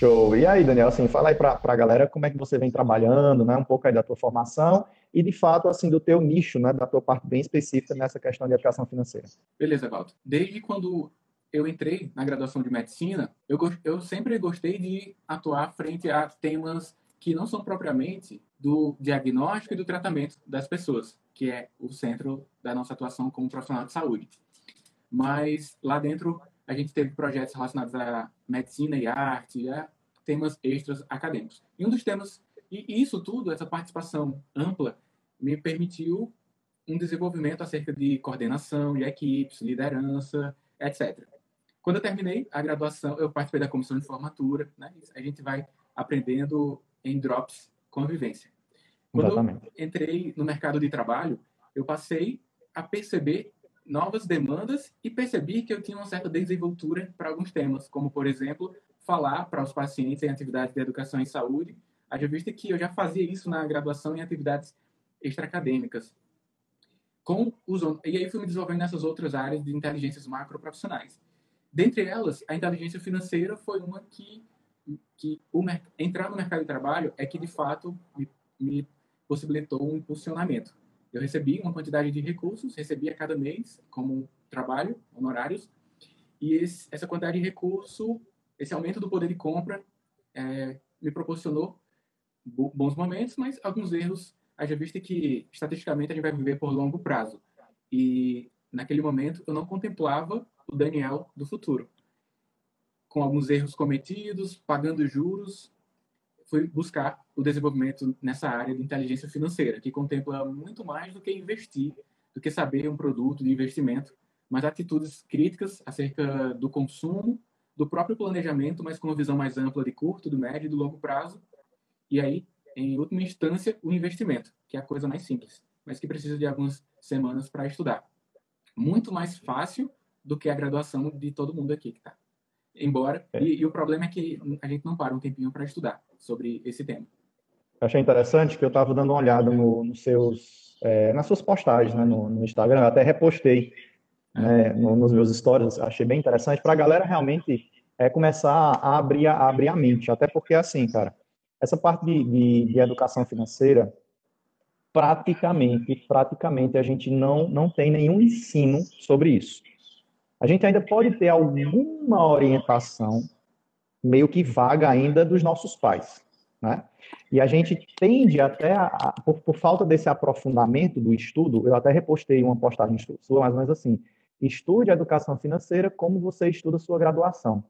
Show. E aí, Daniel, assim, fala aí para a galera como é que você vem trabalhando, né? Um pouco aí da tua formação e, de fato, assim, do teu nicho, né? Da tua parte bem específica nessa questão de educação financeira. Beleza, Valdo. Desde quando eu entrei na graduação de medicina, eu, eu sempre gostei de atuar frente a temas que não são propriamente do diagnóstico e do tratamento das pessoas, que é o centro da nossa atuação como profissional de saúde. Mas lá dentro a gente teve projetos relacionados a medicina e arte, a temas extras acadêmicos. E um dos temas, e isso tudo, essa participação ampla, me permitiu um desenvolvimento acerca de coordenação de equipes, liderança, etc. Quando eu terminei a graduação, eu participei da comissão de formatura, né? A gente vai aprendendo em drops convivência. Quando Exatamente. eu entrei no mercado de trabalho, eu passei a perceber novas demandas e percebi que eu tinha uma certa desenvoltura para alguns temas, como, por exemplo, falar para os pacientes em atividades de educação e saúde, haja vista que eu já fazia isso na graduação em atividades extraacadêmicas. Com os, e aí fui me desenvolvendo nessas outras áreas de inteligências macroprofissionais. Dentre elas, a inteligência financeira foi uma que, que o, entrar no mercado de trabalho é que, de fato, me, me possibilitou um impulsionamento. Eu recebi uma quantidade de recursos, recebi a cada mês como trabalho, honorários, e esse, essa quantidade de recurso, esse aumento do poder de compra, é, me proporcionou bons momentos, mas alguns erros, haja vista que, estatisticamente, a gente vai viver por longo prazo. E, naquele momento, eu não contemplava o Daniel do futuro. Com alguns erros cometidos, pagando juros, fui buscar o desenvolvimento nessa área de inteligência financeira, que contempla muito mais do que investir, do que saber um produto de investimento, mas atitudes críticas acerca do consumo, do próprio planejamento, mas com uma visão mais ampla de curto, do médio e do longo prazo. E aí, em última instância, o investimento, que é a coisa mais simples, mas que precisa de algumas semanas para estudar. Muito mais fácil do que a graduação de todo mundo aqui que está. Embora, é. e, e, o problema é que a gente não para um tempinho para estudar sobre esse tema. Achei interessante que eu estava dando uma olhada no, nos seus, é, nas suas postagens né, no, no, Instagram, eu até repostei né, no, nos meus stories, achei bem interessante para a galera realmente é, começar a abrir, a abrir a mente, até porque assim, cara, essa parte de, de, de educação financeira, praticamente, praticamente a gente não, não tem nenhum ensino sobre isso. A gente ainda pode ter alguma orientação meio que vaga ainda dos nossos pais, né? E a gente tende até, a, a, por, por, falta desse aprofundamento do estudo, eu até repostei uma postagem sua, mais ou menos assim, estude a educação financeira como você estuda a sua graduação.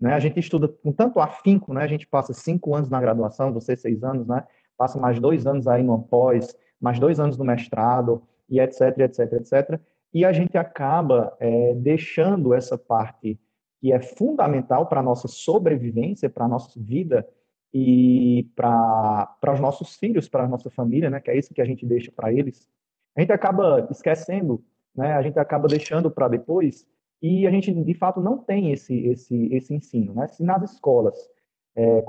Né? A gente estuda com tanto afinco, né? A gente passa cinco anos na graduação, você seis anos, né? Passa mais dois anos aí no pós, mais dois anos no mestrado, e etc, etc, etc. E a gente acaba é, deixando essa parte que é fundamental para a nossa sobrevivência, para a nossa vida e para os nossos filhos, para a nossa família, né, que é isso que a gente deixa para eles, a gente acaba esquecendo, né, a gente acaba deixando para depois e a gente, de fato, não tem esse, esse, esse ensino. Né? Se nas escolas, é,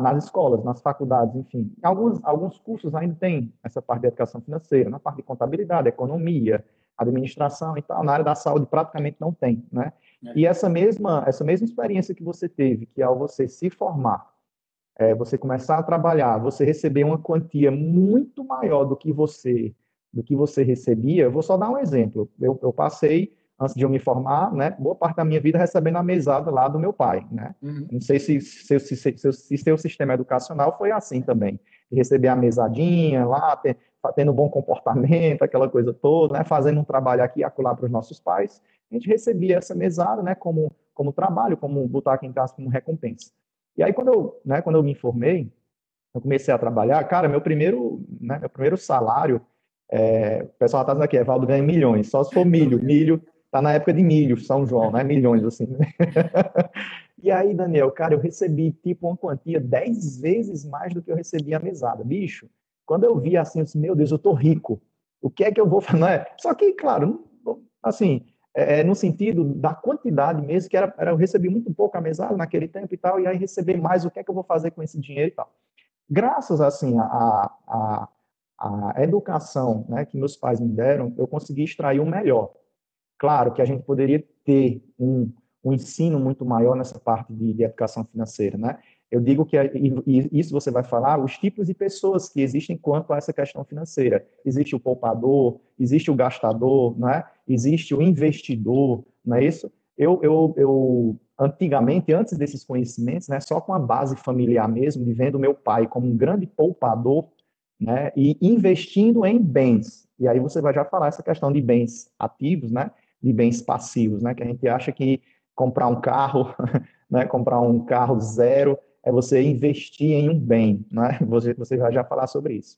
nas escolas, nas faculdades, enfim, alguns, alguns cursos ainda tem essa parte de educação financeira, na parte de contabilidade, economia, administração e tal, na área da saúde praticamente não tem, né? É. E essa mesma, essa mesma experiência que você teve, que ao você se formar, é, você começar a trabalhar, você receber uma quantia muito maior do que você do que você recebia, eu vou só dar um exemplo. Eu, eu passei, antes de eu me formar, né, boa parte da minha vida recebendo a mesada lá do meu pai, né? Uhum. Não sei se, se, se, se, se seu sistema educacional foi assim também. Receber a mesadinha lá, tendo bom comportamento, aquela coisa toda, né, fazendo um trabalho aqui e acolá para os nossos pais, a gente recebia essa mesada, né, como, como trabalho, como botar aqui em casa como recompensa. E aí, quando eu, né, quando eu me formei, eu comecei a trabalhar, cara, meu primeiro, né, meu primeiro salário, é, o pessoal está dizendo aqui, Evaldo ganha milhões, só se for milho, milho, tá na época de milho, São João, né, milhões, assim, né? E aí, Daniel, cara, eu recebi, tipo, uma quantia dez vezes mais do que eu recebia a mesada, bicho, Quando eu vi assim, eu disse, meu Deus, eu tô rico. O que é que eu vou fazer? É? Só que, claro, assim, é, é, no sentido da quantidade mesmo, que era, era eu recebi muito pouco a mesada naquele tempo e tal, e aí receber mais, o que é que eu vou fazer com esse dinheiro e tal. Graças, assim, a, a, a educação né, que meus pais me deram, eu consegui extrair o melhor. Claro que a gente poderia ter um, um ensino muito maior nessa parte de, de educação financeira, né? Eu digo que, isso você vai falar, os tipos de pessoas que existem quanto a essa questão financeira. Existe o poupador, existe o gastador, não é? existe o investidor, não é isso? Eu, eu, eu, antigamente, antes desses conhecimentos, né, só com a base familiar mesmo, de vendo meu pai como um grande poupador, né, e investindo em bens. E aí você vai já falar essa questão de bens ativos, né, de bens passivos, né, que a gente acha que comprar um carro, né, comprar um carro zero é você investir em um bem, né? Você, você vai já falar sobre isso.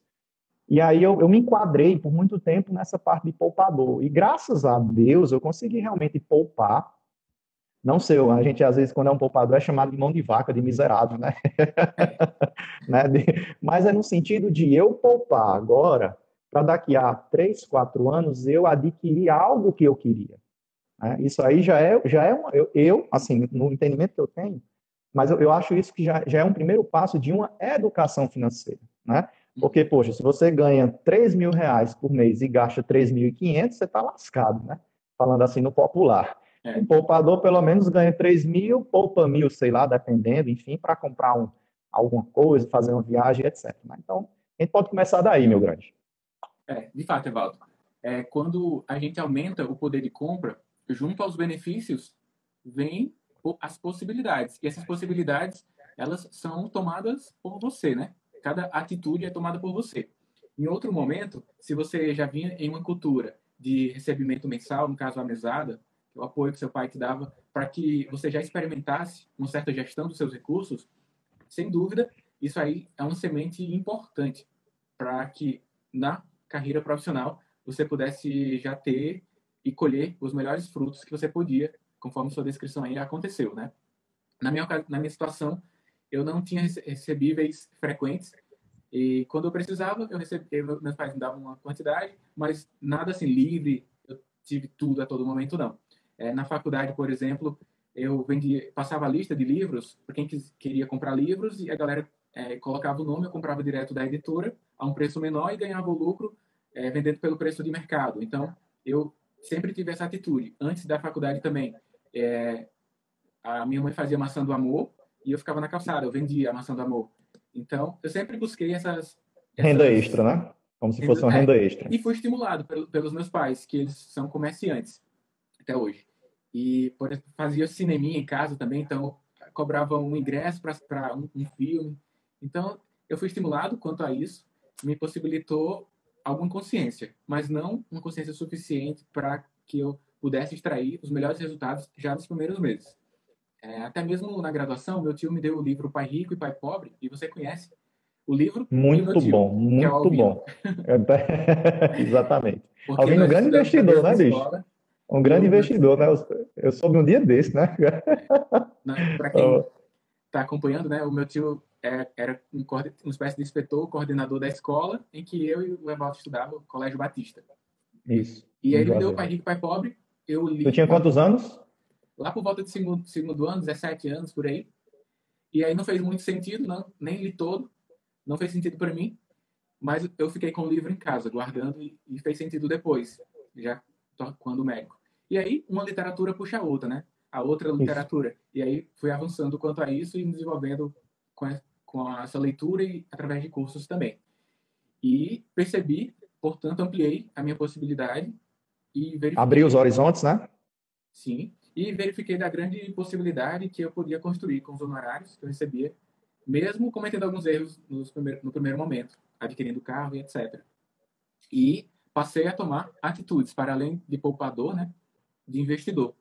E aí eu, eu me enquadrei por muito tempo nessa parte de poupador. E graças a Deus eu consegui realmente poupar. Não sei, a gente às vezes, quando é um poupador, é chamado de mão de vaca, de miserável, né? né? Mas é no sentido de eu poupar agora, para daqui a três, quatro anos eu adquirir algo que eu queria. Né? Isso aí já é, já é uma, eu, eu, assim, no entendimento que eu tenho, mas eu, eu acho isso que já, já é um primeiro passo de uma educação financeira, né? Porque, poxa, se você ganha 3 mil reais por mês e gasta 3.500, você está lascado, né? Falando assim no popular. É. Um poupador, pelo menos, ganha 3 mil, poupa mil, sei lá, dependendo, enfim, para comprar um, alguma coisa, fazer uma viagem, etc. Né? Então, a gente pode começar daí, meu grande. É, de fato, Evaldo. É, quando a gente aumenta o poder de compra, junto aos benefícios, vem as possibilidades. E essas possibilidades, elas são tomadas por você, né? Cada atitude é tomada por você. Em outro momento, se você já vinha em uma cultura de recebimento mensal, no caso a mesada, o apoio que seu pai te dava, para que você já experimentasse uma certa gestão dos seus recursos, sem dúvida, isso aí é uma semente importante para que na carreira profissional você pudesse já ter e colher os melhores frutos que você podia conforme sua descrição aí, aconteceu, né? Na minha, na minha situação, eu não tinha recebíveis frequentes e quando eu precisava, eu recebia, meus pais me davam uma quantidade, mas nada assim livre, eu tive tudo a todo momento, não. É, na faculdade, por exemplo, eu vendia, passava a lista de livros para quem quis, queria comprar livros e a galera é, colocava o nome, eu comprava direto da editora a um preço menor e ganhava o lucro é, vendendo pelo preço de mercado. Então, eu sempre tive essa atitude. Antes da faculdade também, é, a minha mãe fazia maçã do amor e eu ficava na calçada, eu vendia a maçã do amor. Então, eu sempre busquei essas... essas... Renda extra, né? Como se fosse uma renda é, extra. E fui estimulado pelos meus pais, que eles são comerciantes até hoje. E por fazia cineminha em casa também, então cobrava um ingresso para um, um filme. Então, eu fui estimulado quanto a isso, me possibilitou alguma consciência, mas não uma consciência suficiente para que eu pudesse extrair os melhores resultados já nos primeiros meses. É, até mesmo na graduação, meu tio me deu o livro Pai Rico e Pai Pobre, e você conhece o livro? Muito tio, bom, é muito bom. Exatamente. Porque Alvino é um grande investidor, né, bicho? Escola, um grande investidor, né? Eu soube um dia desse, né? Para quem está acompanhando, né? O meu tio é, era um, uma espécie de inspetor, coordenador da escola, em que eu e o Evaldo estudava, Colégio Batista. Isso. E aí ele me deu Pai Rico, Pai Pobre, eu li. Você tinha quantos anos? Lá por volta de segundo, segundo ano, 17 anos por aí. E aí não fez muito sentido, não, nem li todo. Não fez sentido para mim. Mas eu fiquei com o livro em casa, guardando, e, e fez sentido depois, já quando médico. E aí, uma literatura puxa a outra, né? A outra literatura. Isso. E aí, fui avançando quanto a isso e me desenvolvendo com, com essa leitura e através de cursos também. E percebi, portanto, ampliei a minha possibilidade e verifiquei. Abriu os horizontes, né? Sim. E verifiquei da grande possibilidade que eu podia construir com os honorários que eu recebia, mesmo cometendo alguns erros primeir, no primeiro momento, adquirindo carro e etc. E passei a tomar atitudes, para além de poupador, né, de investidor,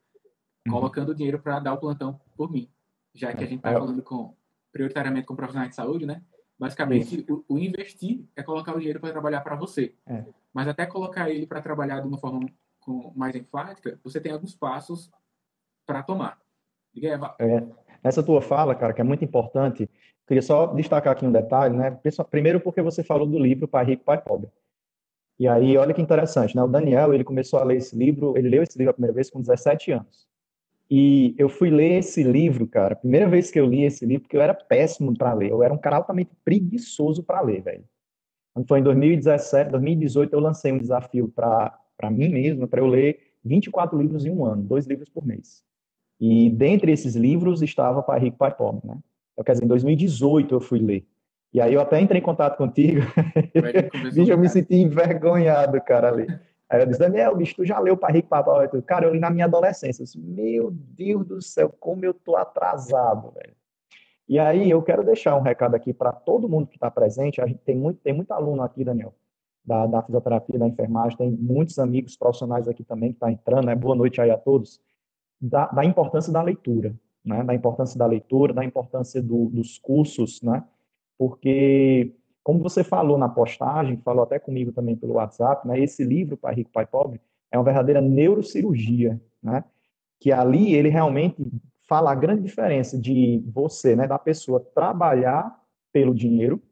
uhum. colocando dinheiro para dar o plantão por mim, já que a gente está é. falando com, prioritariamente com profissionais de saúde, né? Basicamente, o, o, investir é colocar o dinheiro para trabalhar para você. É. Mas até colocar ele para trabalhar de uma forma com, mais enfática, você tem alguns passos para tomar. Diga, é, essa tua fala, cara, que é muito importante, Queria só destacar aqui um detalhe, né? Primeiro porque você falou do livro Pai Rico, Pai Pobre. E aí, olha que interessante, né? O Daniel, ele começou a ler esse livro, ele leu esse livro a primeira vez com 17 anos. E eu fui ler esse livro, cara, primeira vez que eu li esse livro, porque eu era péssimo para ler, eu era um cara altamente preguiçoso para ler, velho. Quando foi em 2017, 2018, eu lancei um desafio para mim mesmo, para eu ler 24 livros em um ano, dois livros por mês. E dentre esses livros estava Pai Rico, Pai Pobre, né? Então, quer dizer, em 2018 eu fui ler. E aí eu até entrei em contato contigo. bicho, eu me senti envergonhado, cara, ali. Aí eu disse, Daniel, bicho, tu já leu Pai Rico, Pai Pobre? Cara, eu li na minha adolescência. Eu disse, meu Deus do céu, como eu tô atrasado, velho. E aí eu quero deixar um recado aqui para todo mundo que está presente. A gente tem muito, tem muito aluno aqui, Daniel, da, da fisioterapia, da enfermagem, tem muitos amigos profissionais aqui também que estão tá entrando, né? Boa noite aí a todos. Da, da importância da leitura né, da importância da leitura, da importância do, dos cursos, né, porque, como você falou na postagem, falou até comigo também pelo WhatsApp, né, esse livro, Pai Rico, Pai Pobre, é uma verdadeira neurocirurgia, né, que ali ele realmente fala a grande diferença de você, né, da pessoa trabalhar pelo dinheiro,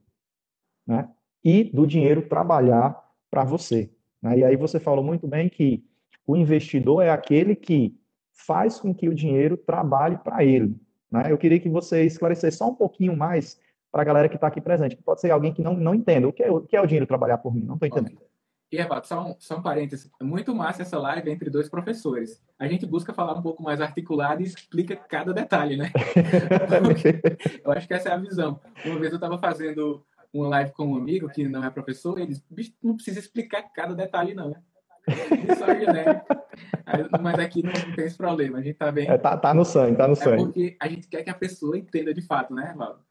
né, e do dinheiro trabalhar para você. Né? E aí você falou muito bem que o investidor é aquele que faz com que o dinheiro trabalhe para ele. Né? Eu queria que você esclarecesse só um pouquinho mais para a galera que está aqui presente, que pode ser alguém que não, não entenda o que, é, o que é o dinheiro trabalhar por mim, não estou entendendo. Okay. E, Evato, só um, só um parênteses, é muito massa essa live entre dois professores. A gente busca falar um pouco mais articulado e explica cada detalhe, né? eu acho que essa é a visão. Uma vez eu estava fazendo uma live com um amigo que não é professor, e ele disse, não precisa explicar cada detalhe não, né? Só genérico. Mas aqui não tem esse problema, a gente tá bem. É, tá, tá no sangue, tá no é sangue. Porque a gente quer que a pessoa entenda de fato, né, Valdo?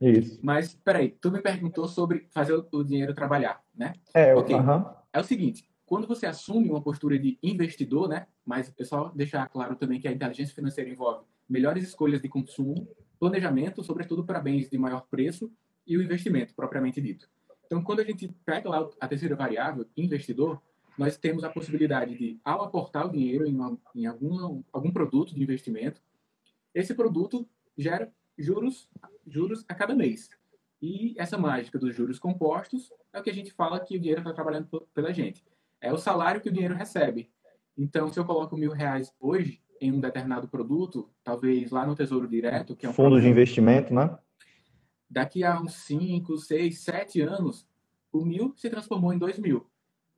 Isso. Mas, peraí, tu me perguntou sobre fazer o dinheiro trabalhar, né? É, okay. uh -huh. é o seguinte, quando você assume uma postura de investidor, né? Mas é só deixar claro também que a inteligência financeira envolve melhores escolhas de consumo, planejamento, sobretudo para bens de maior preço, e o investimento, propriamente dito. Então, quando a gente pega lá a terceira variável, investidor, nós temos a possibilidade de, ao aportar o dinheiro em, uma, em algum, algum produto de investimento, esse produto gera juros, juros a cada mês. E essa mágica dos juros compostos é o que a gente fala que o dinheiro está trabalhando pela gente. É o salário que o dinheiro recebe. Então, se eu coloco mil reais hoje em um determinado produto, talvez lá no Tesouro Direto, que é um fundo produto, de investimento, né? Daqui a uns 5, 6, 7 anos, o mil se transformou em dois mil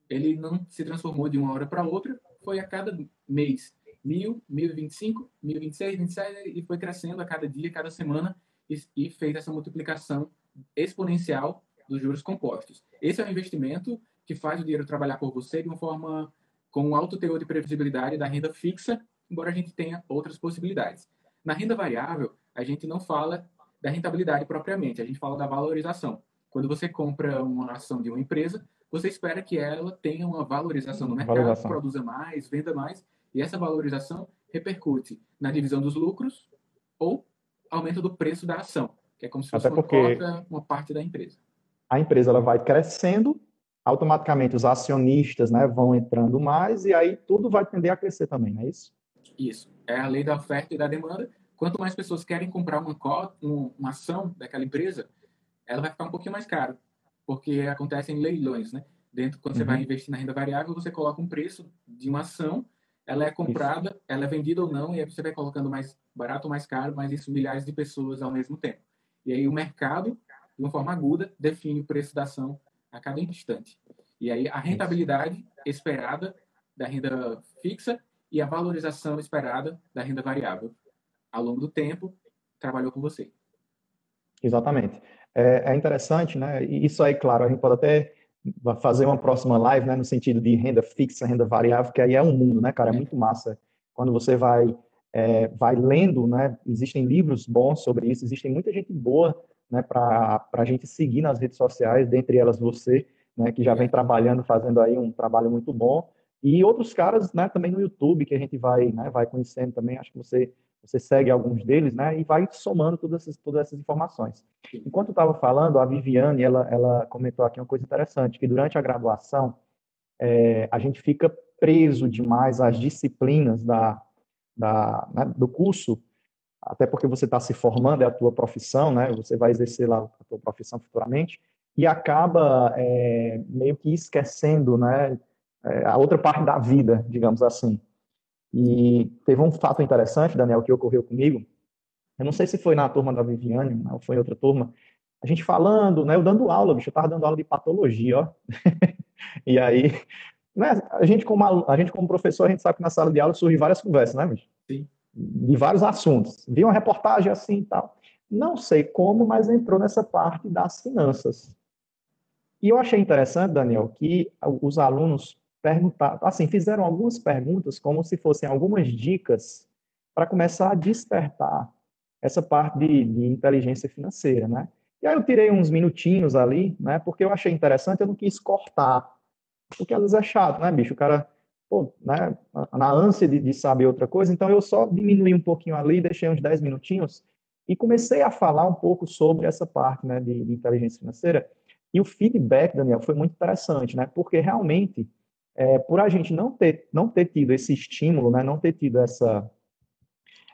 ele não se transformou de uma hora para outra, foi a cada mês. Mil, mil vinte e cinco, mil vinte e seis, vinte sete, foi crescendo a cada dia, cada semana, e, e fez essa multiplicação exponencial dos juros compostos. Esse é o investimento que faz o dinheiro trabalhar por você de uma forma com um alto teor de previsibilidade da renda fixa, embora a gente tenha outras possibilidades. Na renda variável, a gente não fala da rentabilidade propriamente, a gente fala da valorização. Quando você compra uma ação de uma empresa, você espera que ela tenha uma valorização no mercado, valorização. produza mais, venda mais, e essa valorização repercute na divisão dos lucros ou aumento do preço da ação, que é como se fosse Até porque uma, cota, uma parte da empresa. A empresa ela vai crescendo, automaticamente os acionistas né, vão entrando mais, e aí tudo vai tender a crescer também, não é isso? Isso. É a lei da oferta e da demanda. Quanto mais pessoas querem comprar uma, cota, uma ação daquela empresa, ela vai ficar um pouquinho mais cara porque acontecem leilões, né? Dentro, quando uhum. você vai investir na renda variável, você coloca um preço de uma ação, ela é comprada, isso. ela é vendida ou não, e aí você vai colocando mais barato ou mais caro, mas isso milhares de pessoas ao mesmo tempo. E aí o mercado, de uma forma aguda, define o preço da ação a cada instante. E aí a rentabilidade esperada da renda fixa e a valorização esperada da renda variável ao longo do tempo trabalhou com você. Exatamente é, é interessante, né? E isso aí, claro, a gente pode até fazer uma próxima live, né, no sentido de renda fixa, renda variável, que aí é um mundo, né, cara, é muito massa. Quando você vai é, vai lendo, né, existem livros bons sobre isso, existem muita gente boa, né, para a gente seguir nas redes sociais, dentre elas você, né, que já vem trabalhando, fazendo aí um trabalho muito bom, e outros caras, né, também no YouTube, que a gente vai, né, vai conhecendo também, acho que você você segue alguns deles, né, e vai somando todas essas, todas essas informações. Enquanto estava falando, a Viviane, ela, ela comentou aqui uma coisa interessante, que durante a graduação, é, a gente fica preso demais às disciplinas da, da, né, do curso, até porque você está se formando, é a tua profissão, né? Você vai exercer lá a tua profissão futuramente e acaba é, meio que esquecendo, né? É, a outra parte da vida, digamos assim. E teve um fato interessante, Daniel, que ocorreu comigo. Eu não sei se foi na turma da Viviane ou foi em outra turma. A gente falando, né? Eu dando aula, bicho, eu estava dando aula de patologia, ó. e aí, né? A gente como a gente como professor, a gente sabe que na sala de aula surge várias conversas, né, bicho? Sim de vários assuntos. Vi uma reportagem assim e tal. Não sei como, mas entrou nessa parte das finanças. E eu achei interessante, Daniel, que os alunos perguntaram, assim, fizeram algumas perguntas como se fossem algumas dicas para começar a despertar essa parte de, de, inteligência financeira, né? E aí eu tirei uns minutinhos ali, né? Porque eu achei interessante, eu não quis cortar, porque às vezes é chato, né, bicho? O cara pô, né, na ânsia de, de, saber outra coisa, então eu só diminui um pouquinho ali, deixei uns 10 minutinhos e comecei a falar um pouco sobre essa parte né, de, de inteligência financeira. E o feedback, Daniel, foi muito interessante, né? Porque realmente, é, por a gente não ter, não ter tido esse estímulo, né, não ter tido essa,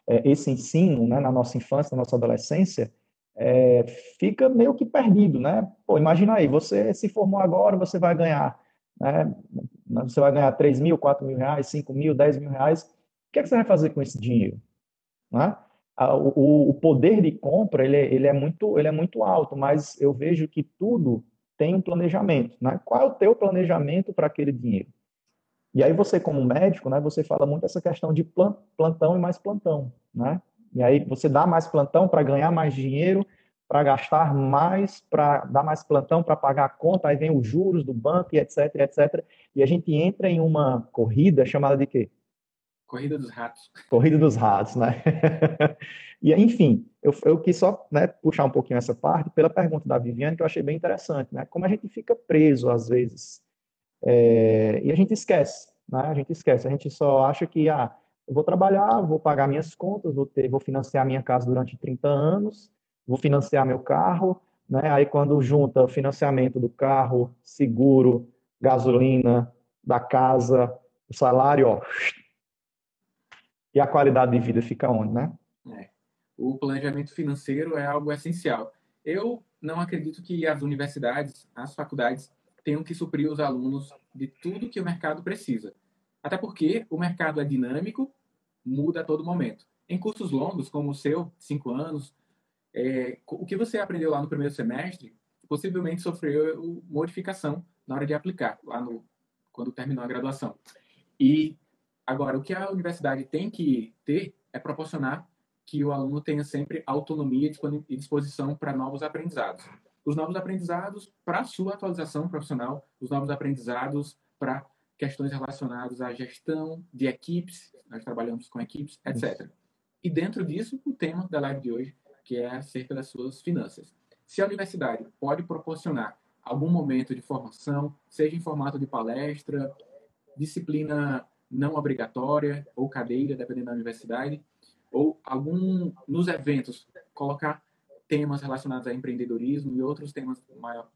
é, esse ensino né, na nossa infância, na nossa adolescência, é, fica meio que perdido, né? Pô, imagina aí, você se formou agora, você vai ganhar né? Você vai ganhar 3 mil, 4 mil reais, 5 mil, 10 mil reais. O que, é que você vai fazer com esse dinheiro? Né? O, o, poder de compra ele é, ele, é muito, ele é muito alto, mas eu vejo que tudo tem um planejamento. Né? Qual é o teu planejamento para aquele dinheiro? E aí você, como médico, né, você fala muito essa questão de plantão e mais plantão. Né? E aí você dá mais plantão para ganhar mais dinheiro, para gastar mais, para dar mais plantão, para pagar a conta, aí vem os juros do banco e etc, etc. E a gente entra em uma corrida chamada de quê? Corrida dos ratos. Corrida dos ratos, né? e enfim, eu, eu quis só né, puxar um pouquinho essa parte pela pergunta da Viviane, que eu achei bem interessante, né? Como a gente fica preso às vezes. É, e a gente esquece, né? A gente esquece, a gente só acha que, ah, eu vou trabalhar, vou pagar minhas contas, vou, ter, vou financiar minha casa durante 30 anos, vou financiar meu carro, né? Aí quando junta o financiamento do carro, seguro, gasolina, da casa, o salário, ó, e a qualidade de vida fica onde, né? É. O planejamento financeiro é algo essencial. Eu não acredito que as universidades, as faculdades, tenham que suprir os alunos de tudo que o mercado precisa. Até porque o mercado é dinâmico, muda a todo momento. Em cursos longos, como o seu, cinco anos, é, o que você aprendeu lá no primeiro semestre possivelmente sofreu modificação na hora de aplicar, lá no, quando terminou a graduação. E agora, o que a universidade tem que ter é proporcionar que o aluno tenha sempre autonomia e disposição para novos aprendizados. Os novos aprendizados para sua atualização profissional, os novos aprendizados para questões relacionadas à gestão de equipes, nós trabalhamos com equipes, etc. E dentro disso, o tema da live de hoje que é acerca das suas finanças. Se a universidade pode proporcionar algum momento de formação, seja em formato de palestra, disciplina não obrigatória ou cadeira, dependendo da universidade, ou algum nos eventos colocar temas relacionados a empreendedorismo e outros temas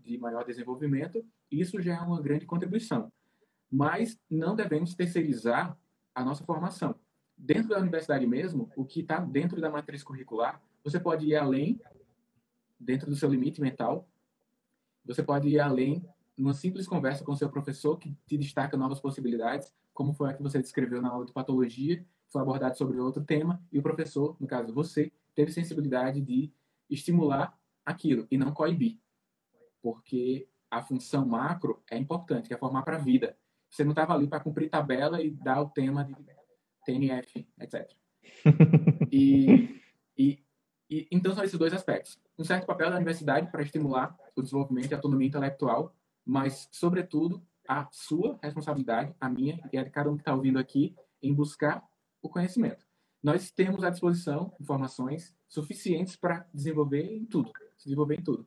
de maior desenvolvimento, isso já é uma grande contribuição. Mas não devemos terceirizar a nossa formação. Dentro da universidade mesmo, o que está dentro da matriz curricular você pode ir além, dentro do seu limite mental. Você pode ir além numa simples conversa com seu professor que te destaca novas possibilidades, como foi a que você descreveu na aula de patologia, foi abordado sobre outro tema, e o professor, no caso você, teve sensibilidade de estimular aquilo e não coibir. Porque a função macro é importante, que é formar para a vida. Você não estava ali para cumprir tabela e dar o tema de TNF, etc. E, e e, então, são esses dois aspectos. Um certo papel da universidade para estimular o desenvolvimento e a autonomia intelectual, mas, sobretudo, a sua responsabilidade, a minha e a de cada um que está ouvindo aqui, em buscar o conhecimento. Nós temos à disposição informações suficientes para desenvolver em tudo, se desenvolver em tudo,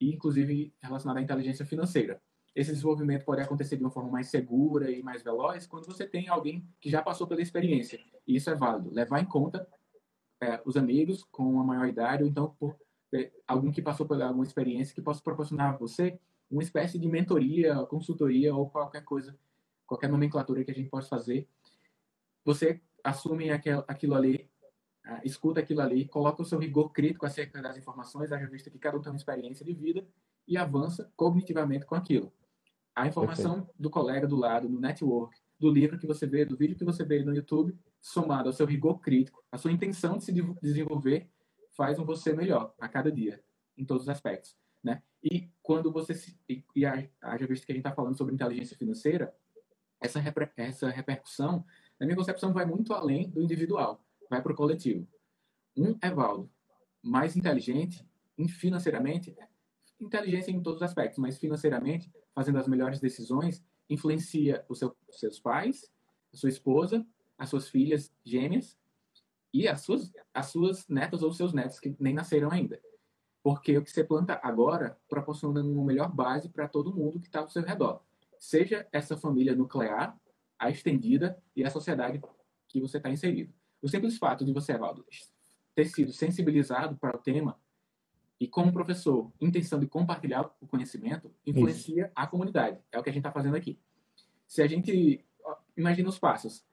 e inclusive relacionado à inteligência financeira. Esse desenvolvimento pode acontecer de uma forma mais segura e mais veloz quando você tem alguém que já passou pela experiência. E isso é válido. Levar em conta é, os amigos com uma maior idade, ou então por é, algum que passou por alguma experiência que possa proporcionar a você uma espécie de mentoria, consultoria ou qualquer coisa, qualquer nomenclatura que a gente possa fazer. Você assume aquel, aquilo ali uh, escuta aquilo ali, coloca o seu rigor crítico acerca das informações, haja vista que cada um tem uma experiência de vida e avança cognitivamente com aquilo. A informação do colega do lado, no network, do livro que você vê, do vídeo que você vê no YouTube, somado ao seu rigor crítico, a sua intenção de se desenvolver, faz um você melhor a cada dia, em todos os aspectos. Né? E quando você se, e, e haja visto que a gente está falando sobre inteligência financeira, essa, reper, essa repercussão, na minha concepção, vai muito além do individual, vai para o coletivo. Um Evaldo mais inteligente, financeiramente, inteligência em todos os aspectos, mas financeiramente, fazendo as melhores decisões, influencia os seu, seus pais, a sua esposa, as suas filhas gêmeas e as suas, as suas netas ou seus netos que nem nasceram ainda. Porque o que você planta agora proporciona uma melhor base para todo mundo que está ao seu redor. Seja essa família nuclear, a estendida e a sociedade que você está inserido. O simples fato de você, Evaldo, ter sido sensibilizado para o tema e como professor, intenção de compartilhar o conhecimento influencia Isso. a comunidade. É o que a gente está fazendo aqui. Se a gente imagina os passos,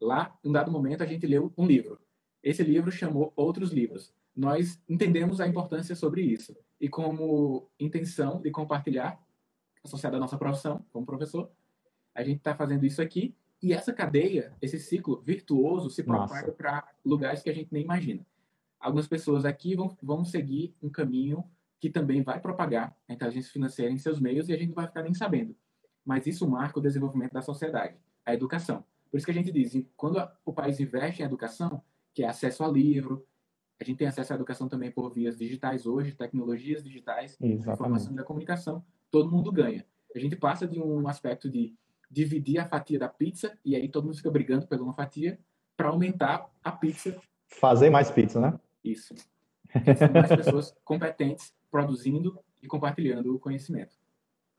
lá, em um dado momento, a gente leu um livro. Esse livro chamou outros livros. Nós entendemos a importância sobre isso e como intenção de compartilhar associada à nossa profissão como professor, a gente está fazendo isso aqui e essa cadeia, esse ciclo virtuoso se propaga para lugares que a gente nem imagina algumas pessoas aqui vão, vão seguir um caminho que também vai propagar a inteligência financeira em seus meios e a gente não vai ficar nem sabendo. Mas isso marca o desenvolvimento da sociedade, a educação. Por isso que a gente diz, quando o país investe em educação, que é acesso a livro, a gente tem acesso à educação também por vias digitais hoje, tecnologias digitais, Exatamente. informação da comunicação, todo mundo ganha. A gente passa de um aspecto de dividir a fatia da pizza, e aí todo mundo fica brigando por uma fatia, para aumentar a pizza. Fazer mais pizza, né? Isso. São mais pessoas competentes produzindo e compartilhando o conhecimento.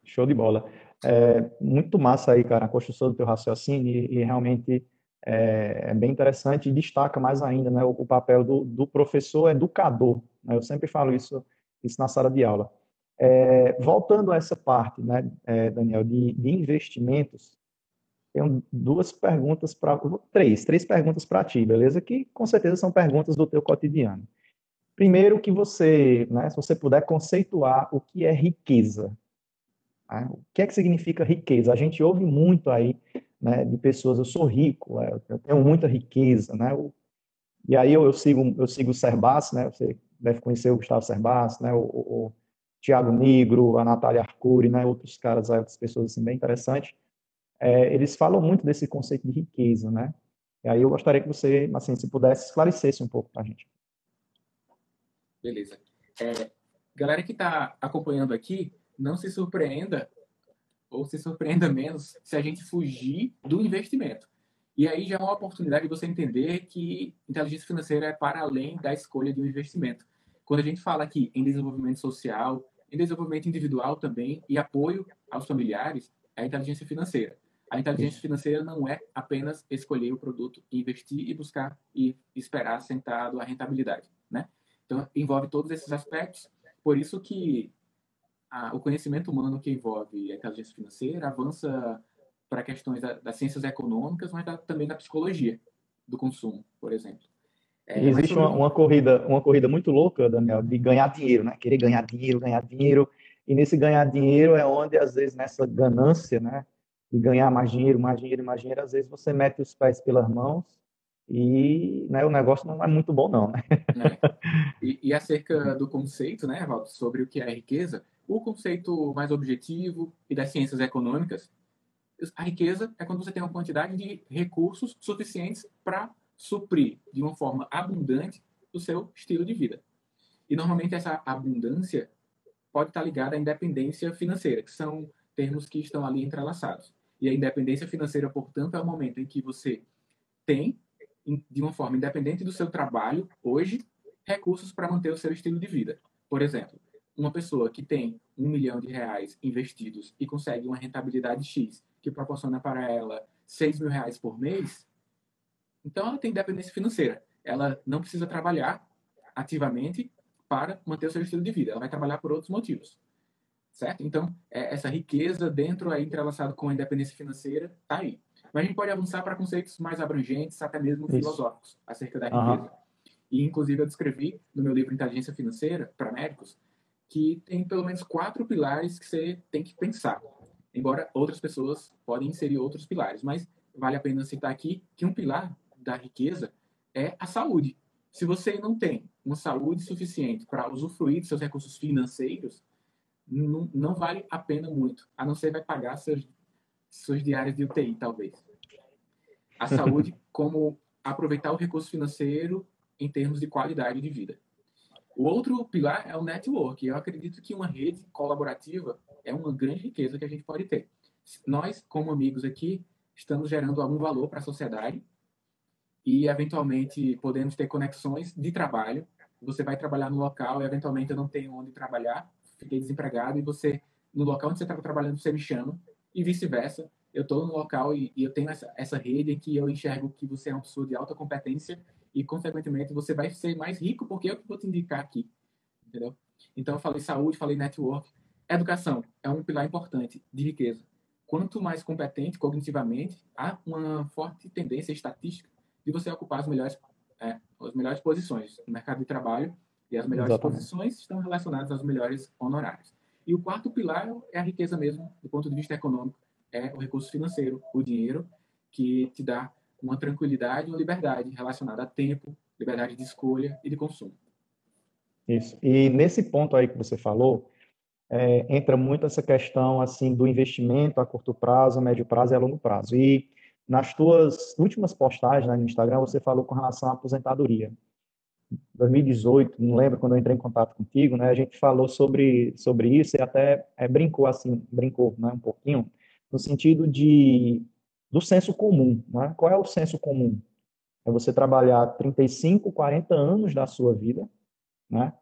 Show de bola. É, muito massa aí, cara, a construção do teu raciocínio e, e realmente é, é, bem interessante e destaca mais ainda né, o, o papel do, do, professor educador. Né? Eu sempre falo isso, isso na sala de aula. É, voltando a essa parte, né, é, Daniel, de, de investimentos, tenho duas perguntas para três, três perguntas para ti, beleza? Que com certeza são perguntas do teu cotidiano. Primeiro que você, né, se você puder conceituar o que é riqueza. Né? O que é que significa riqueza? A gente ouve muito aí, né, de pessoas, eu sou rico, né, eu tenho muita riqueza, né? E aí eu, eu sigo eu sigo o Serbas, né? Você deve conhecer o Gustavo Serbas, né? O, o Tiago Negro, a Natália Arcuri, né? Outros caras, outras pessoas assim bem interessantes é, eles falam muito desse conceito de riqueza, né? E aí eu gostaria que você, assim, se pudesse, esclarecesse um pouco para a gente. Beleza. É, galera que está acompanhando aqui, não se surpreenda ou se surpreenda menos se a gente fugir do investimento. E aí já é uma oportunidade de você entender que inteligência financeira é para além da escolha de um investimento. Quando a gente fala aqui em desenvolvimento social, em desenvolvimento individual também e apoio aos familiares, é a inteligência financeira. A inteligência financeira não é apenas escolher o produto, investir e buscar e esperar sentado a rentabilidade, né? Então, envolve todos esses aspectos. Por isso que a, o conhecimento humano que envolve a inteligência financeira avança para questões da, das ciências econômicas, mas da, também da psicologia do consumo, por exemplo. É, existe uma, uma, corrida, uma corrida muito louca, Daniel, de ganhar dinheiro, né? Querer ganhar dinheiro, ganhar dinheiro. E nesse ganhar dinheiro é onde, às vezes, nessa ganância, né? e ganhar mais dinheiro, mais dinheiro, mais dinheiro, às vezes você mete os pés pelas mãos e né, o negócio não é muito bom, não. Né? É. E, e, acerca do conceito, né, Valdo, sobre o que é riqueza, o conceito mais objetivo e das ciências econômicas, a riqueza é quando você tem uma quantidade de recursos suficientes para suprir de uma forma abundante o seu estilo de vida. E normalmente essa abundância pode estar ligada à independência financeira, que são termos que estão ali entrelaçados. E a independência financeira, portanto, é o momento em que você tem, de uma forma independente do seu trabalho, hoje, recursos para manter o seu estilo de vida. Por exemplo, uma pessoa que tem um milhão de reais investidos e consegue uma rentabilidade X, que proporciona para ela seis mil reais por mês, então ela tem independência financeira. Ela não precisa trabalhar ativamente para manter o seu estilo de vida. Ela vai trabalhar por outros motivos certo? Então, é, essa riqueza dentro aí entrelaçado com a independência financeira está aí. Mas a gente pode avançar para conceitos mais abrangentes, até mesmo Isso. filosóficos, acerca da riqueza. Uhum. E, inclusive, eu descrevi no meu livro Inteligência Financeira para Médicos que tem pelo menos quatro pilares que você tem que pensar. Embora outras pessoas podem inserir outros pilares, mas vale a pena citar aqui que um pilar da riqueza é a saúde. Se você não tem uma saúde suficiente para usufruir dos seus recursos financeiros, não, não, vale a pena muito, a não ser vai pagar seus, suas diárias de UTI, talvez. A saúde como aproveitar o recurso financeiro em termos de qualidade de vida. O outro pilar é o network. Eu acredito que uma rede colaborativa é uma grande riqueza que a gente pode ter. Nós, como amigos aqui, estamos gerando algum valor para a sociedade e, eventualmente, podemos ter conexões de trabalho. Você vai trabalhar no local e, eventualmente, eu não tenho onde trabalhar, fiquei desempregado e você, no local onde você estava trabalhando, você me chama e vice-versa. Eu estou no local e, e, eu tenho essa, essa rede em que eu enxergo que você é uma pessoa de alta competência e, consequentemente, você vai ser mais rico porque eu que vou te indicar aqui, entendeu? Então, eu falei saúde, falei network. Educação é um pilar importante de riqueza. Quanto mais competente cognitivamente, há uma forte tendência estatística de você ocupar as melhores, é, as melhores posições no mercado de trabalho e as melhores Exatamente. posições estão relacionadas aos melhores honorários. E o quarto pilar é a riqueza mesmo, do ponto de vista econômico, é o recurso financeiro, o dinheiro, que te dá uma tranquilidade e uma liberdade relacionada a tempo, liberdade de escolha e de consumo. Isso. E nesse ponto aí que você falou, é, entra muito essa questão assim do investimento a curto prazo, médio prazo e a longo prazo. E nas tuas últimas postagens né, no Instagram, você falou com relação à aposentadoria. 2018, não lembro quando eu entrei em contato contigo, né? A gente falou sobre sobre isso e até é, brincou assim, brincou, né, um pouquinho, no sentido de do senso comum, né? Qual é o senso comum? É você trabalhar 35, 40 anos da sua vida, né?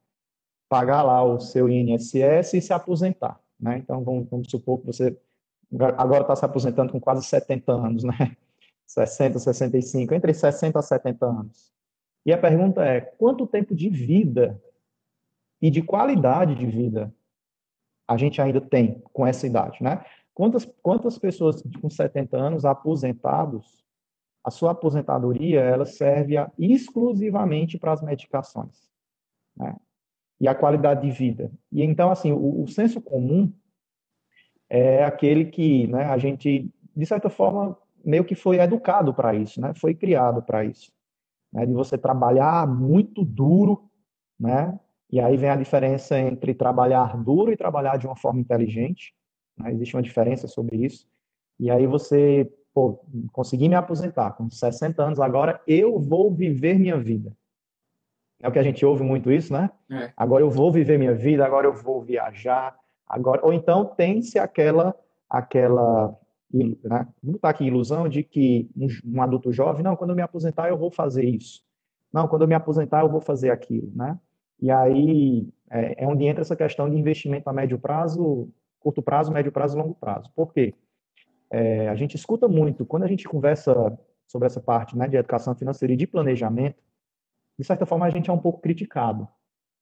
Pagar lá o seu INSS e se aposentar, né? Então vamos, vamos supor que você agora está se aposentando com quase 70 anos, né? 60, 65, entre 60 a 70 anos. E a pergunta é: quanto tempo de vida e de qualidade de vida a gente ainda tem com essa idade, né? Quantas, quantas pessoas com 70 anos aposentados, a sua aposentadoria ela serve a, exclusivamente para as medicações, né? E a qualidade de vida. E então, assim, o, o senso comum é aquele que né, a gente, de certa forma, meio que foi educado para isso, né? Foi criado para isso né, de você trabalhar muito duro, né? E aí vem a diferença entre trabalhar duro e trabalhar de uma forma inteligente. Né? Existe uma diferença sobre isso. E aí você, pô, consegui me aposentar com 60 anos, agora eu vou viver minha vida. É o que a gente ouve muito isso, né? É. Agora eu vou viver minha vida, agora eu vou viajar, agora ou então tem-se aquela aquela né? Está aqui ilusão de que um, adulto jovem, não, quando eu me aposentar eu vou fazer isso. Não, quando eu me aposentar eu vou fazer aquilo, né? E aí é, é onde entra essa questão de investimento a médio prazo, curto prazo, médio prazo longo prazo. Por quê? É, a gente escuta muito, quando a gente conversa sobre essa parte né, de educação financeira e de planejamento, de certa forma a gente é um pouco criticado.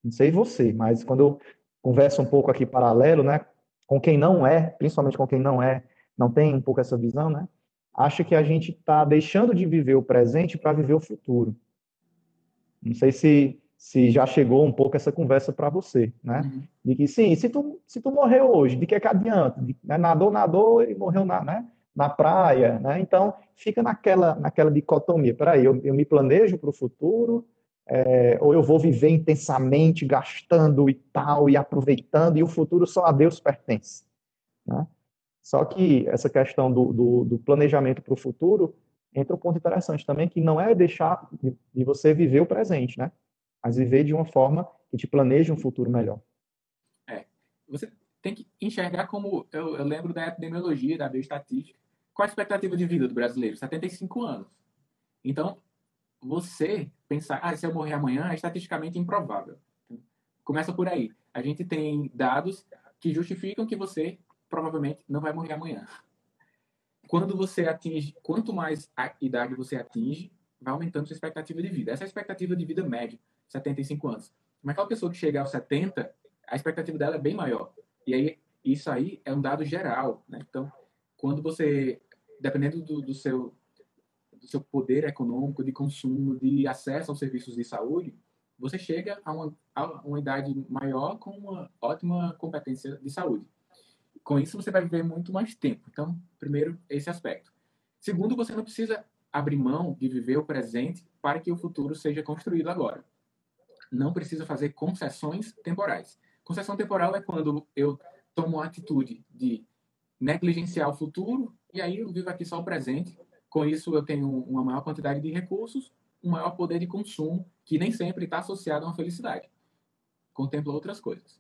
Não sei você, mas quando converso um pouco aqui paralelo, né, com quem não é, principalmente com quem não é não tem um pouco essa visão, né? Acha que a gente está deixando de viver o presente para viver o futuro. Não sei se, se já chegou um pouco essa conversa para você, né? Uhum. De que sim, se tu, se tu morreu hoje, de que é que adianta? De, né? Nadou, nadou e morreu na, né? na praia, né? Então fica naquela, naquela dicotomia. Peraí, eu, eu me planejo para o futuro, é, ou eu vou viver intensamente, gastando e tal, e aproveitando, e o futuro só a Deus pertence. Né? Só que essa questão do, do, do planejamento para o futuro entra um ponto interessante também, que não é deixar de, de, você viver o presente, né? Mas viver de uma forma que te planeje um futuro melhor. É. Você tem que enxergar como. Eu, eu lembro da epidemiologia, da bioestatística. Qual a expectativa de vida do brasileiro? 75 anos. Então, você pensar, ah, se eu morrer amanhã, é estatisticamente improvável. Começa por aí. A gente tem dados que justificam que você provavelmente não vai morrer amanhã. Quando você atinge, quanto mais idade você atinge, vai aumentando sua expectativa de vida. Essa é a expectativa de vida média, 75 anos. Mas aquela pessoa que chegar aos 70, a expectativa dela é bem maior. E aí, isso aí é um dado geral. Né? Então, quando você, dependendo do, do seu seu poder econômico, de consumo, de acesso aos serviços de saúde, você chega a uma, a uma idade maior com uma ótima competência de saúde. Com isso, você vai viver muito mais tempo. Então, primeiro, esse aspecto. Segundo, você não precisa abrir mão de viver o presente para que o futuro seja construído agora. Não precisa fazer concessões temporais. Concessão temporal é quando eu tomo a atitude de negligenciar o futuro e aí eu vivo aqui só o presente. Com isso, eu tenho uma maior quantidade de recursos, um maior poder de consumo, que nem sempre está associado a uma felicidade. Contempla outras coisas.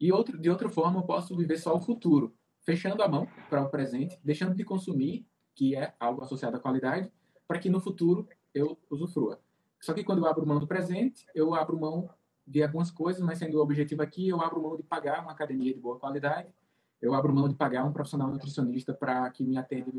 E outro, de outra forma, eu posso viver só o futuro, fechando a mão para o presente, deixando de consumir, que é algo associado à qualidade, para que no futuro eu usufrua. Só que quando eu abro mão do presente, eu abro mão de algumas coisas, mas sendo o objetivo aqui, eu abro mão de pagar uma academia de boa qualidade, eu abro mão de pagar um profissional nutricionista para que me atenda,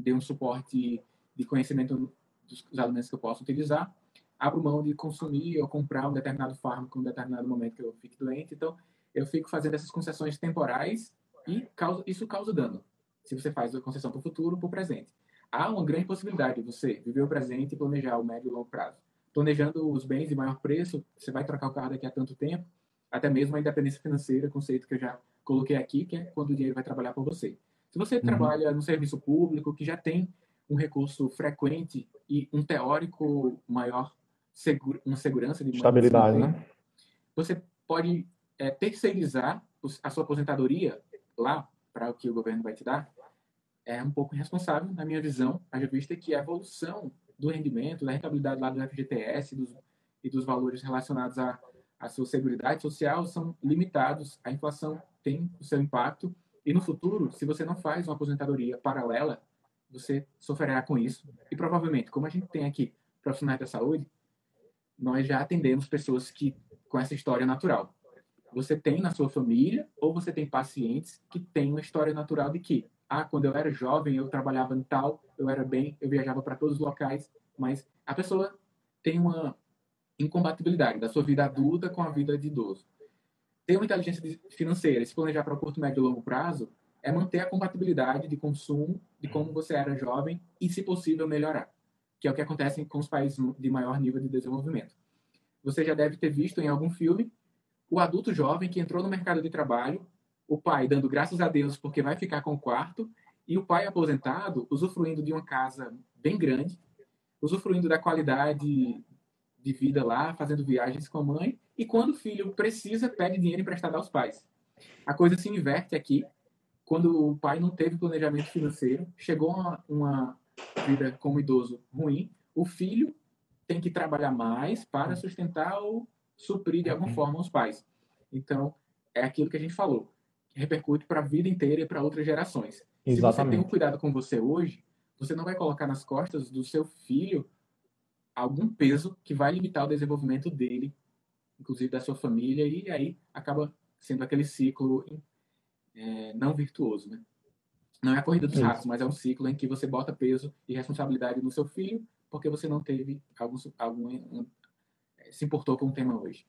dê um suporte de conhecimento dos alimentos que eu posso utilizar, abro mão de consumir ou comprar um determinado fármaco em um determinado momento que eu fique doente. Então, eu fico fazendo essas concessões temporais e causa, isso causa dano. Se você faz a concessão para o futuro, para o presente. Há uma grande possibilidade de você viver o presente e planejar o médio e longo prazo. Planejando os bens de maior preço, você vai trocar o carro daqui a tanto tempo, até mesmo a independência financeira, conceito que eu já coloquei aqui, que é quando o dinheiro vai trabalhar por você. Se você uhum. trabalha no serviço público, que já tem um recurso frequente e um teórico maior, segura, uma segurança de estabilidade, né? Você pode é, terceirizar a sua aposentadoria lá para o que o governo vai te dar. É um pouco irresponsável, na minha visão, haja vista que a evolução do rendimento, da rentabilidade lá do FGTS dos, e dos valores relacionados à, à sua seguridade social são limitados. A inflação tem o seu impacto e no futuro, se você não faz uma aposentadoria paralela, você sofrerá com isso. E provavelmente, como a gente tem aqui profissionais da saúde, nós já atendemos pessoas que com essa história natural. Você tem na sua família ou você tem pacientes que têm uma história natural de que, ah, quando eu era jovem, eu trabalhava em tal, eu era bem, eu viajava para todos os locais, mas a pessoa tem uma incompatibilidade da sua vida adulta com a vida de idoso. Ter uma inteligência financeira, se planejar para curto, médio e longo prazo, é manter a compatibilidade de consumo de como você era jovem e, se possível, melhorar, que é o que acontece com os países de maior nível de desenvolvimento. Você já deve ter visto em algum filme o adulto jovem que entrou no mercado de trabalho, o pai dando graças a Deus porque vai ficar com o quarto, e o pai aposentado usufruindo de uma casa bem grande, usufruindo da qualidade de vida lá, fazendo viagens com a mãe, e quando o filho precisa, pede dinheiro emprestado aos pais. A coisa se inverte aqui, quando o pai não teve planejamento financeiro, chegou uma, uma vida como idoso ruim, o filho tem que trabalhar mais para sustentar ou suprir de alguma forma os pais. Então, é aquilo que a gente falou, repercute para a vida inteira e para outras gerações. Exatamente. Se você tem um cuidado com você hoje, você não vai colocar nas costas do seu filho algum peso que vai limitar o desenvolvimento dele, inclusive da sua família, e aí acaba sendo aquele ciclo é, não virtuoso, né? Não é a corrida dos ratos, mas é um ciclo em que você bota peso e responsabilidade no seu filho porque você não teve algum, algum um, é, se importou com o tema hoje.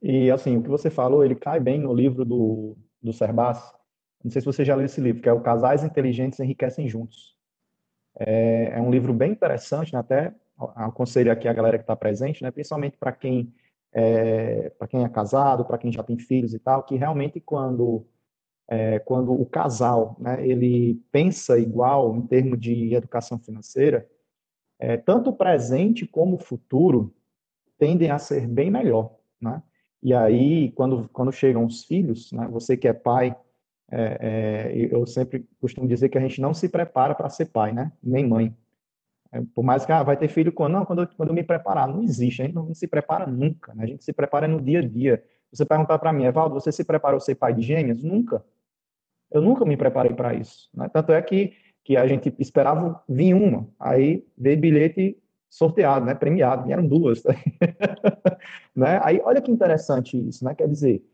E assim, o que você falou, ele cai bem no livro do, do Serbas. Não sei se você já leu esse livro, que é o Casais Inteligentes Enriquecem Juntos. É, é um livro bem interessante, né? até aconselho aqui a galera que está presente, né? principalmente para quem, é, quem é casado, para quem já tem filhos e tal, que realmente quando, é, quando o casal né, ele pensa igual em termos de educação financeira, é, tanto o presente como o futuro tendem a ser bem melhor. Né? E aí, quando, quando chegam os filhos, né, você que é pai, é, é, eu sempre costumo dizer que a gente não se prepara para ser pai, né? nem mãe. É, por mais que ah, vai ter filho quando não, quando, quando eu me preparar, não existe, a gente não se prepara nunca, né? a gente se prepara no dia a dia. Você perguntar para mim, Evaldo, você se preparou ser pai de gêmeas? Nunca. Eu nunca me preparei para isso. Né? Tanto é que, que a gente esperava vir uma, aí veio bilhete sorteado, né? premiado, vieram duas. né? Aí olha que interessante isso, né? quer dizer,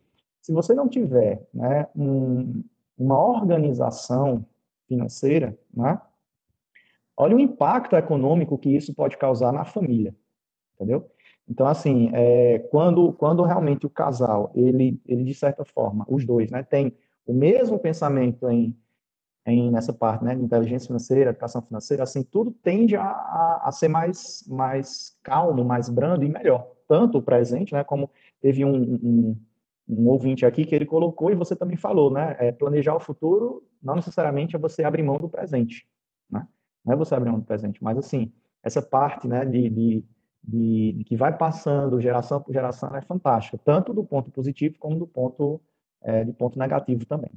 se você não tiver né, um, uma organização financeira, né, Olha o impacto econômico que isso pode causar na família, entendeu? Então, assim, é, quando, quando realmente o casal, ele, ele, de certa forma, os dois, né, tem o mesmo pensamento em em, nessa parte, né, de inteligência financeira, educação financeira, assim, tudo tende a, a, a, ser mais, mais calmo, mais brando e melhor. Tanto o presente, né, como teve um, um, um ouvinte aqui que ele colocou e você também falou, né, é, planejar o futuro não necessariamente é você abrir mão do presente, não é você abrir do presente, mas assim, essa parte, né, de, de, de, de que vai passando geração por geração é fantástica, tanto do ponto positivo como do ponto, é, de ponto negativo também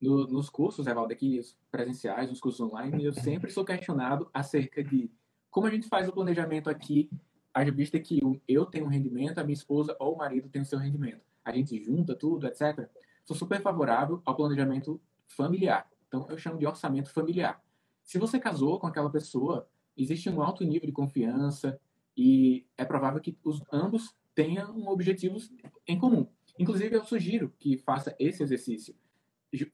no, nos cursos, Evaldo, aqui presenciais, nos cursos online, eu sempre sou questionado acerca de como a gente faz o planejamento aqui, haja vista que eu tenho um rendimento, a minha esposa ou o marido tem o seu rendimento. A gente junta tudo, etc. Sou super favorável ao planejamento familiar. Então, eu chamo de orçamento familiar. Se você casou com aquela pessoa, existe um alto nível de confiança e é provável que os ambos tenham objetivos em comum. Inclusive, eu sugiro que faça esse exercício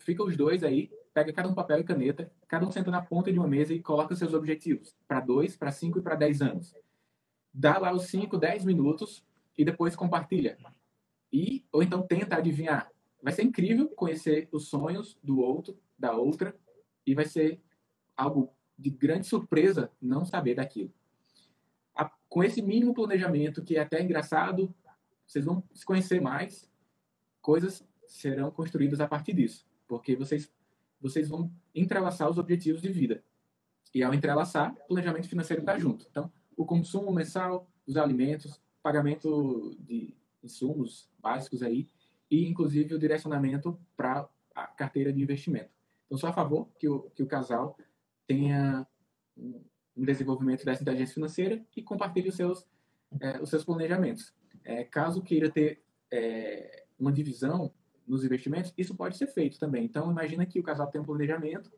fica os dois aí, pega cada um papel e caneta, cada um senta na ponta de uma mesa e coloca seus objetivos para dois, para cinco e para dez anos. Dá lá os cinco, dez minutos e depois compartilha. E ou então tenta adivinhar. Vai ser incrível conhecer os sonhos do outro, da outra, e vai ser algo de grande surpresa não saber daquilo. A, com esse mínimo planejamento, que é até engraçado, vocês vão se conhecer mais, coisas serão construídas a partir disso, porque vocês vocês vão entrelaçar os objetivos de vida. E ao entrelaçar, o planejamento financeiro está junto. Então, o consumo mensal, os alimentos, pagamento de insumos básicos aí, e inclusive o direcionamento para a carteira de investimento. Então, sou a favor que o, que o casal tenha um desenvolvimento dessa inteligência financeira e compartilhe os seus, é, os seus planejamentos. É, caso queira ter é, uma divisão nos investimentos, isso pode ser feito também. Então, imagina que o casal tem um planejamento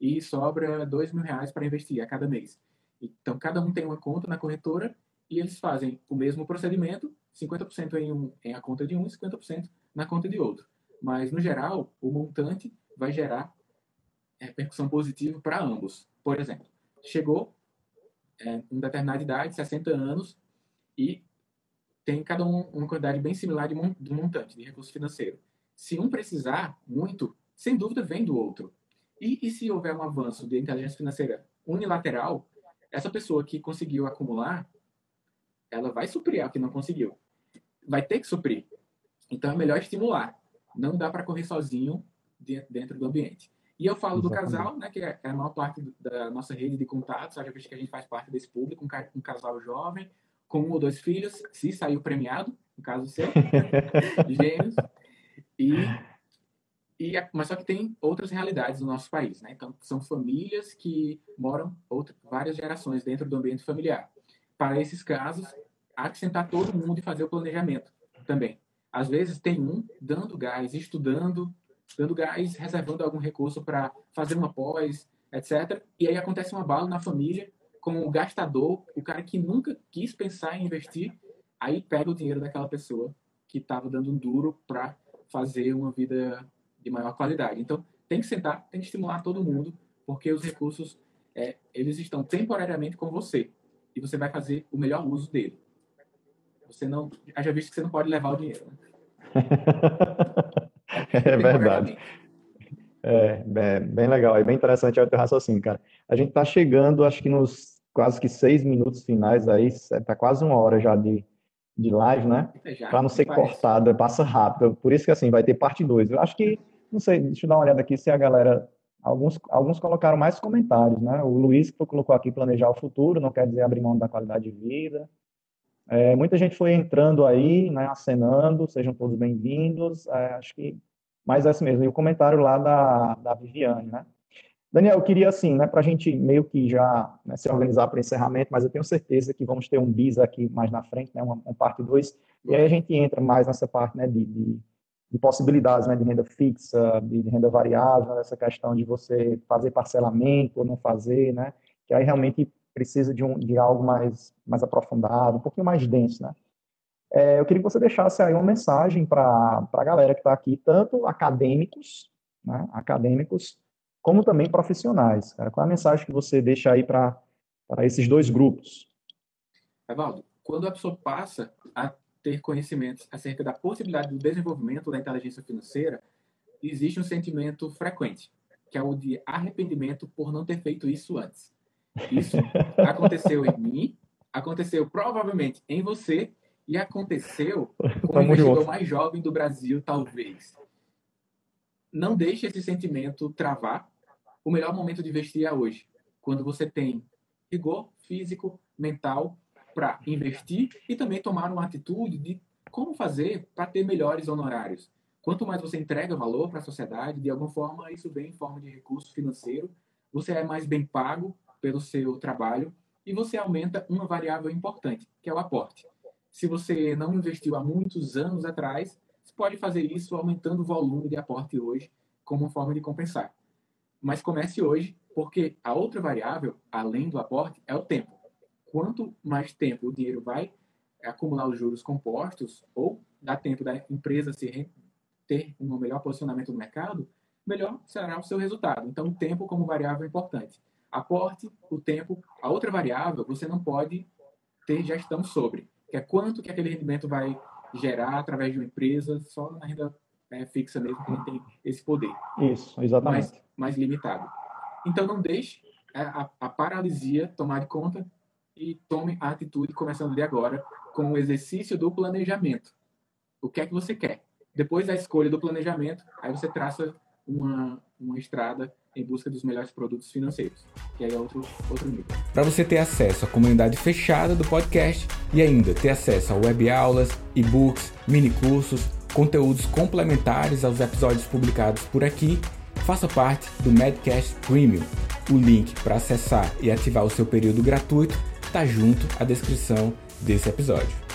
e sobra dois mil reais para investir a cada mês. Então, cada um tem uma conta na corretora e eles fazem o mesmo procedimento, 50% em, um, em a conta de um e 50% na conta de outro. Mas, no geral, o montante vai gerar repercussão positiva para ambos. Por exemplo, chegou é, uma determinada idade, 60 anos, e tem cada um uma quantidade bem similar de, montante, de recurso financeiro. Se um precisar muito, sem dúvida vem do outro. E, e se houver um avanço de inteligência financeira unilateral, essa pessoa que conseguiu acumular, ela vai suprir a que não conseguiu. Vai ter que suprir. Então é melhor estimular. Não dá para correr sozinho dentro do ambiente. E eu falo Exatamente. do casal, né, que é a maior parte da nossa rede de contatos, já visto que a gente faz parte desse público, um, casal jovem, com um ou dois filhos, se saiu premiado, no caso seu, gêmeos, e, e, mas só que tem outras realidades no nosso país, né? Então, são famílias que moram outra, várias gerações dentro do ambiente familiar. Para esses casos, há que sentar todo mundo e fazer o planejamento também. Às vezes, tem um dando gás, estudando, dando gás, reservando algum recurso para fazer uma pós, etc. E aí acontece uma bala na família com o gastador, o cara que nunca quis pensar em investir, aí pega o dinheiro daquela pessoa que estava dando um duro para fazer uma vida de maior qualidade. Então, tem que sentar, tem que estimular todo mundo, porque os recursos, é, eles estão temporariamente com você e você vai fazer o melhor uso dele. Você não, já visto que você não pode levar o dinheiro. Né? é verdade. É, é, bem legal, é bem interessante o teu raciocínio, cara. A gente está chegando, acho que nos quase que seis minutos finais aí, está quase uma hora já de, de live, né? Para não ser cortada, passa rápido. Por isso que assim, vai ter parte 2. Eu acho que, não sei, deixa eu dar uma olhada aqui se a galera. Alguns, alguns colocaram mais comentários, né? O Luiz colocou aqui planejar o futuro, não quer dizer abrir mão da qualidade de vida. É, muita gente foi entrando aí, né, acenando, sejam todos bem-vindos. É, acho que mais é assim mesmo. E o comentário lá da, da Viviane, né? Daniel, eu queria assim, né, para a gente meio que já né, se organizar para o encerramento, mas eu tenho certeza que vamos ter um bis aqui mais na frente, né, uma, uma parte 2, e aí a gente entra mais nessa parte né, de, de, de possibilidades né, de renda fixa, de, de renda variável, essa questão de você fazer parcelamento ou não fazer, né, que aí realmente precisa de, um, de algo mais, mais aprofundado, um pouquinho mais denso, né. É, eu queria que você deixasse aí uma mensagem para a galera que está aqui, tanto acadêmicos, né, acadêmicos, como também profissionais. Cara. Qual é a mensagem que você deixa aí para esses dois grupos? Evaldo, quando a pessoa passa a ter conhecimentos acerca da possibilidade do desenvolvimento da inteligência financeira, existe um sentimento frequente que é o de arrependimento por não ter feito isso antes. Isso aconteceu em mim, aconteceu provavelmente em você e aconteceu com o investidor mais jovem do Brasil, talvez. Não deixe esse sentimento travar. O melhor momento de investir é hoje, quando você tem rigor físico, mental para investir e também tomar uma atitude de como fazer para ter melhores honorários. Quanto mais você entrega valor para a sociedade, de alguma forma isso vem em forma de recurso financeiro, você é mais bem pago pelo seu trabalho e você aumenta uma variável importante, que é o aporte. Se você não investiu há muitos anos atrás, você pode fazer isso aumentando o volume de aporte hoje como forma de compensar. Mas comece hoje, porque a outra variável, além do aporte, é o tempo. Quanto mais tempo o dinheiro vai acumular os juros compostos ou dá tempo da empresa se ter um melhor posicionamento no mercado, melhor será o seu resultado. Então, o tempo como variável é importante. Aporte, o tempo, a outra variável você não pode ter gestão sobre, que é quanto que aquele rendimento vai gerar através de uma empresa, só na renda é, fixa mesmo que tem esse poder. Isso, exatamente. Mais, mais limitado. Então, não deixe a, a paralisia tomar de conta e tome a atitude, começando de agora, com o exercício do planejamento. O que é que você quer? Depois da escolha do planejamento, aí você traça uma, uma estrada em busca dos melhores produtos financeiros, que aí é outro, outro nível. Para você ter acesso à comunidade fechada do podcast e ainda ter acesso a web aulas, e-books, mini cursos, conteúdos complementares aos episódios publicados por aqui, faça parte do Medcast Premium. O link para acessar e ativar o seu período gratuito está junto à descrição desse episódio.